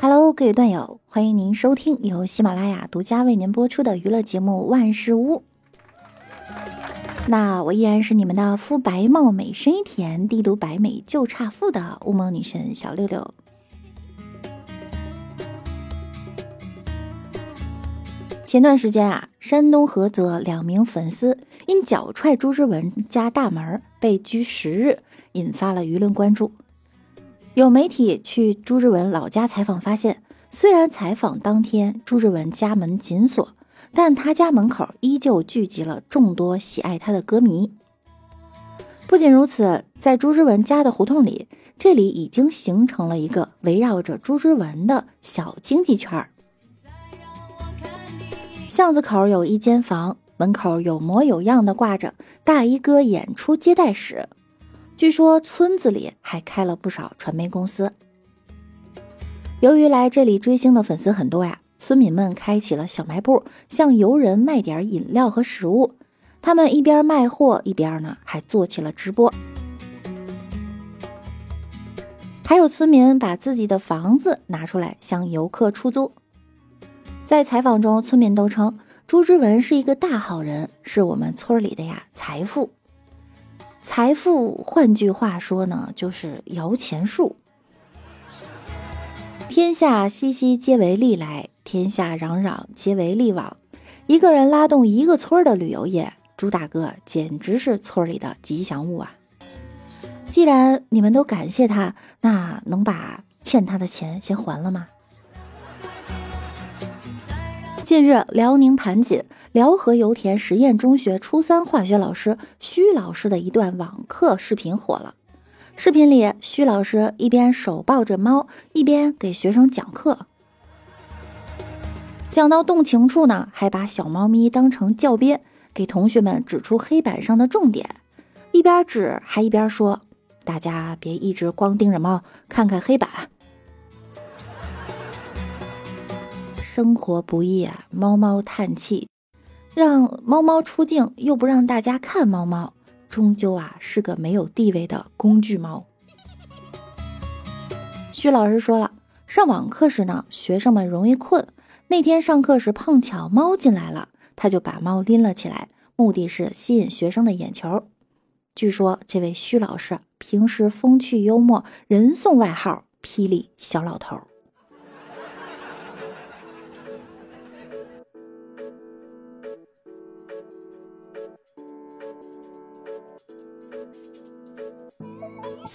Hello，各位段友，欢迎您收听由喜马拉雅独家为您播出的娱乐节目《万事屋》。那我依然是你们的肤白貌美、声音甜、帝都白美就差富的乌蒙女神小六六。前段时间啊，山东菏泽两名粉丝因脚踹朱之文家大门被拘十日，引发了舆论关注。有媒体去朱之文老家采访，发现虽然采访当天朱之文家门紧锁，但他家门口依旧聚集了众多喜爱他的歌迷。不仅如此，在朱之文家的胡同里，这里已经形成了一个围绕着朱之文的小经济圈儿。巷子口有一间房，门口有模有样的挂着“大衣哥演出接待室”。据说村子里还开了不少传媒公司。由于来这里追星的粉丝很多呀，村民们开起了小卖部，向游人卖点饮料和食物。他们一边卖货，一边呢还做起了直播。还有村民把自己的房子拿出来向游客出租。在采访中，村民都称朱之文是一个大好人，是我们村里的呀财富。财富，换句话说呢，就是摇钱树。天下熙熙，皆为利来；天下攘攘，皆为利往。一个人拉动一个村的旅游业，朱大哥简直是村里的吉祥物啊！既然你们都感谢他，那能把欠他的钱先还了吗？近日，辽宁盘锦辽河油田实验中学初三化学老师徐老师的一段网课视频火了。视频里，徐老师一边手抱着猫，一边给学生讲课。讲到动情处呢，还把小猫咪当成教鞭，给同学们指出黑板上的重点。一边指还一边说：“大家别一直光盯着猫，看看黑板。”生活不易啊，猫猫叹气，让猫猫出镜又不让大家看猫猫，终究啊是个没有地位的工具猫。徐老师说了，上网课时呢，学生们容易困，那天上课时碰巧猫进来了，他就把猫拎了起来，目的是吸引学生的眼球。据说这位徐老师平时风趣幽默，人送外号“霹雳小老头”。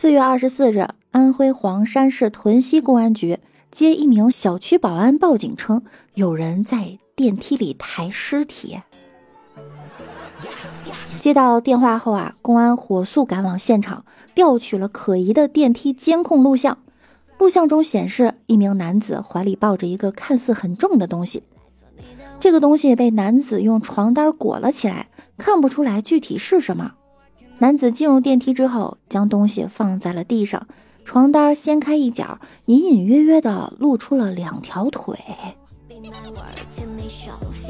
四月二十四日，安徽黄山市屯溪公安局接一名小区保安报警称，有人在电梯里抬尸体。接到电话后啊，公安火速赶往现场，调取了可疑的电梯监控录像。录像中显示，一名男子怀里抱着一个看似很重的东西，这个东西被男子用床单裹了起来，看不出来具体是什么。男子进入电梯之后，将东西放在了地上，床单掀开一角，隐隐约约的露出了两条腿。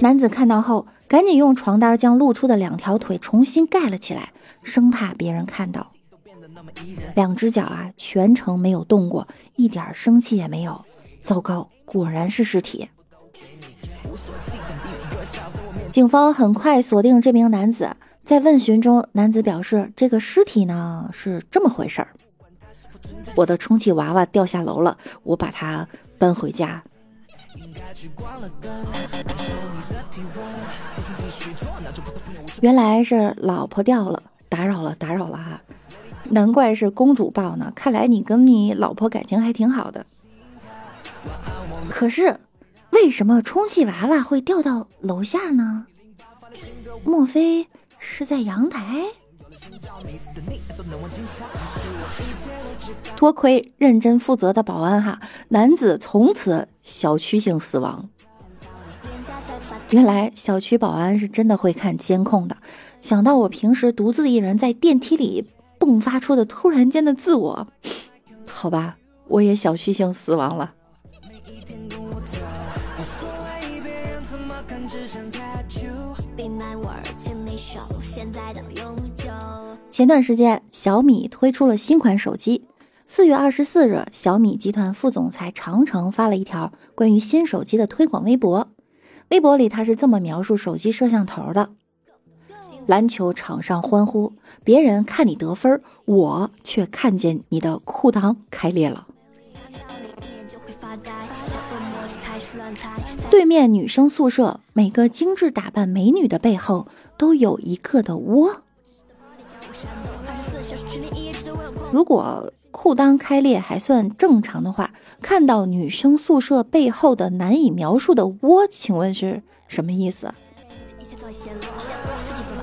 男子看到后，赶紧用床单将露出的两条腿重新盖了起来，生怕别人看到。两只脚啊，全程没有动过，一点生气也没有。糟糕，果然是尸体。警方很快锁定这名男子。在问询中，男子表示：“这个尸体呢是这么回事儿，我的充气娃娃掉下楼了，我把它搬回家。”原来是老婆掉了，打扰了，打扰了哈！难怪是公主抱呢，看来你跟你老婆感情还挺好的。可是，为什么充气娃娃会掉到楼下呢？莫非？是在阳台。多亏认真负责的保安哈，男子从此小区性死亡。原来小区保安是真的会看监控的。想到我平时独自一人在电梯里迸发出的突然间的自我，好吧，我也小区性死亡了。现在到永久前段时间，小米推出了新款手机，四月二十四日，小米集团副总裁长城发了一条关于新手机的推广微博。微博里他是这么描述手机摄像头的：篮球场上欢呼，别人看你得分，我却看见你的裤裆开裂了。对面女生宿舍，每个精致打扮美女的背后都有一个的窝。如果裤裆开裂还算正常的话，看到女生宿舍背后的难以描述的窝，请问是什么意思？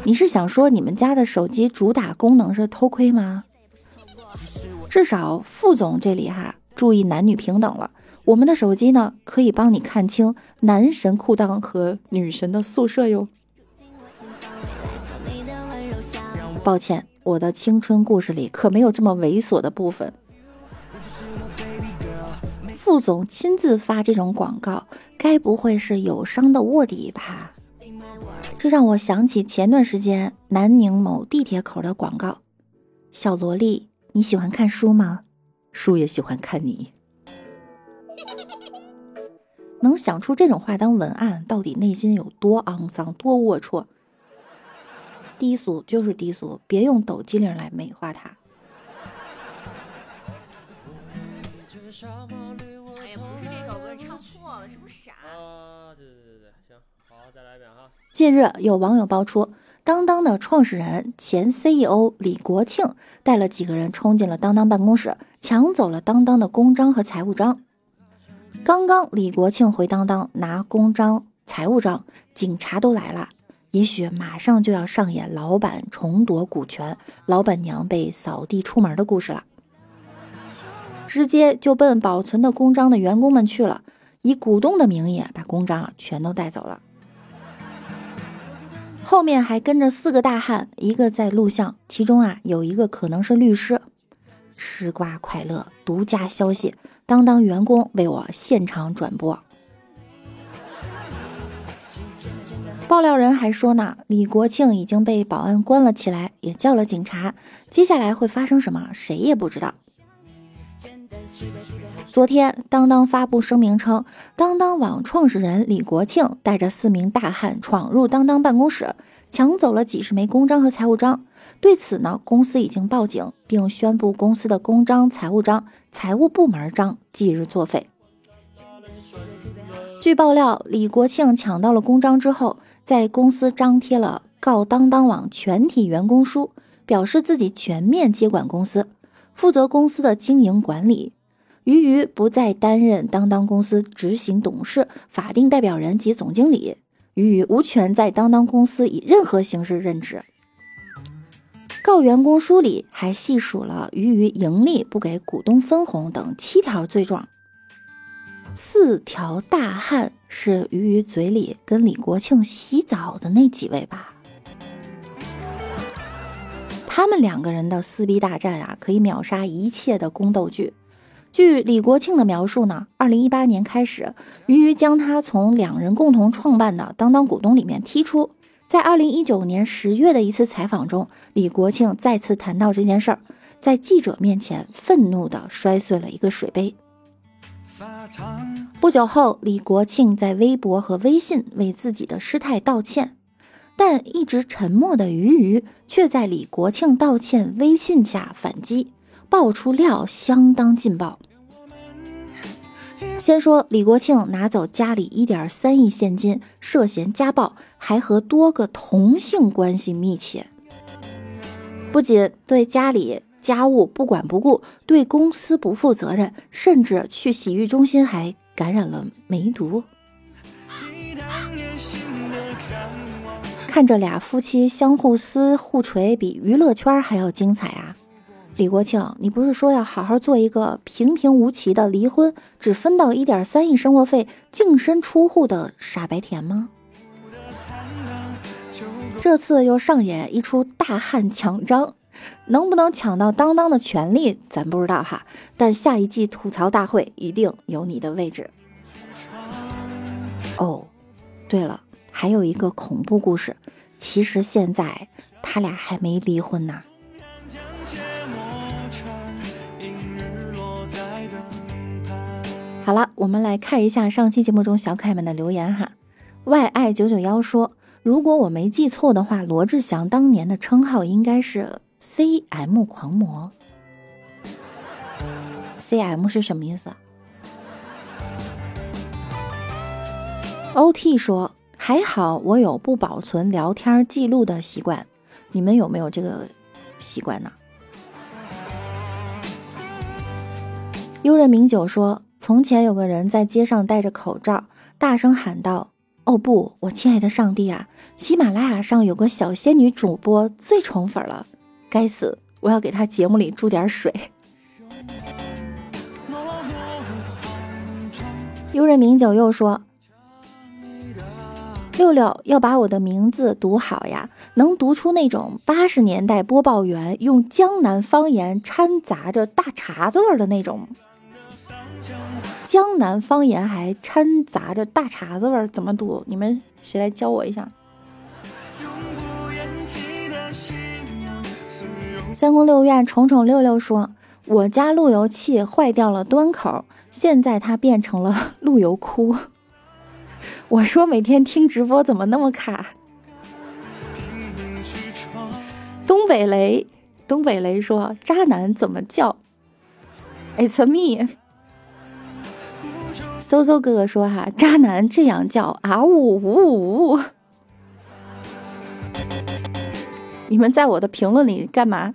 你是想说你们家的手机主打功能是偷窥吗？至少副总这里哈，注意男女平等了。我们的手机呢，可以帮你看清男神裤裆和女神的宿舍哟。抱歉，我的青春故事里可没有这么猥琐的部分。副总亲自发这种广告，该不会是友商的卧底吧？这让我想起前段时间南宁某地铁口的广告：“小萝莉，你喜欢看书吗？书也喜欢看你。” 能想出这种话当文案，到底内心有多肮脏、多龌龊？低俗就是低俗，别用抖机灵来美化它。哎呀，不是这首歌，唱错了，是不是傻？啊，对对对对，行，好，再来一遍哈。近日有网友爆出，当当的创始人、前 CEO 李国庆带了几个人冲进了当当办公室，抢走了当当的公章和财务章。刚刚李国庆回当当拿公章、财务章，警察都来了。也许马上就要上演老板重夺股权、老板娘被扫地出门的故事了。直接就奔保存的公章的员工们去了，以股东的名义把公章全都带走了。后面还跟着四个大汉，一个在录像，其中啊有一个可能是律师。吃瓜快乐，独家消息。当当员工为我现场转播。爆料人还说呢，李国庆已经被保安关了起来，也叫了警察。接下来会发生什么，谁也不知道。昨天，当当发布声明称，当当网创始人李国庆带着四名大汉闯入当当办公室，抢走了几十枚公章和财务章。对此呢，公司已经报警，并宣布公司的公章、财务章、财务部门章即日作废。据爆料，李国庆抢到了公章之后，在公司张贴了告当当网全体员工书，表示自己全面接管公司，负责公司的经营管理。俞渝不再担任当当公司执行董事、法定代表人及总经理，俞渝无权在当当公司以任何形式任职。告员工书里还细数了鱼鱼盈利不给股东分红等七条罪状。四条大汉是鱼鱼嘴里跟李国庆洗澡的那几位吧？他们两个人的撕逼大战啊，可以秒杀一切的宫斗剧。据李国庆的描述呢，二零一八年开始，鱼鱼将他从两人共同创办的当当股东里面踢出。在二零一九年十月的一次采访中，李国庆再次谈到这件事儿，在记者面前愤怒地摔碎了一个水杯。不久后，李国庆在微博和微信为自己的失态道歉，但一直沉默的鱼鱼却在李国庆道歉微信下反击，爆出料相当劲爆。先说李国庆拿走家里一点三亿现金，涉嫌家暴，还和多个同性关系密切。不仅对家里家务不管不顾，对公司不负责任，甚至去洗浴中心还感染了梅毒。看着俩夫妻相互撕互锤，比娱乐圈还要精彩啊！李国庆，你不是说要好好做一个平平无奇的离婚，只分到一点三亿生活费，净身出户的傻白甜吗？这次又上演一出大汉抢章，能不能抢到当当的权利，咱不知道哈。但下一季吐槽大会一定有你的位置。哦，对了，还有一个恐怖故事，其实现在他俩还没离婚呢。好了，我们来看一下上期节目中小可爱们的留言哈。y i 九九幺说，如果我没记错的话，罗志祥当年的称号应该是 C M 狂魔。C M 是什么意思？O T 说，还好我有不保存聊天记录的习惯，你们有没有这个习惯呢？悠人名酒说。从前有个人在街上戴着口罩，大声喊道：“哦不，我亲爱的上帝啊！喜马拉雅上有个小仙女主播最宠粉了，该死！我要给她节目里注点水。”悠人名酒又说：“六六要把我的名字读好呀，能读出那种八十年代播报员用江南方言掺杂着大碴子味的那种。”江南方言还掺杂着大碴子味儿，怎么读？你们谁来教我一下？三宫六院宠宠六六说：“我家路由器坏掉了，端口，现在它变成了路由哭。”我说每天听直播怎么那么卡？东北雷，东北雷说：“渣男怎么叫？”It's me。搜搜哥哥说：“哈，渣男这样叫啊呜呜呜！你们在我的评论里干嘛？”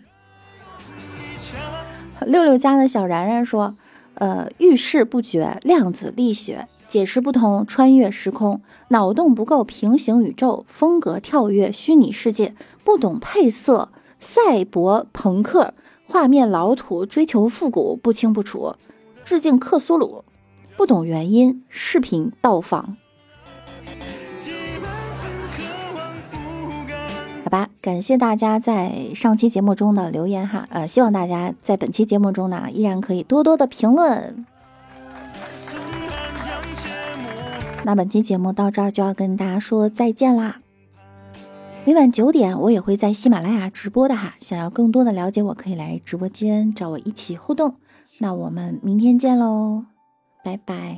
六六家的小然然说：“呃，遇事不决，量子力学解释不通，穿越时空，脑洞不够，平行宇宙风格跳跃，虚拟世界不懂配色，赛博朋克画面老土，追求复古不清不楚，致敬克苏鲁。”不懂原因，视频到访。好吧，感谢大家在上期节目中的留言哈，呃，希望大家在本期节目中呢，依然可以多多的评论。那本期节目到这儿就要跟大家说再见啦。每晚九点我也会在喜马拉雅直播的哈，想要更多的了解我，可以来直播间找我一起互动。那我们明天见喽。拜拜。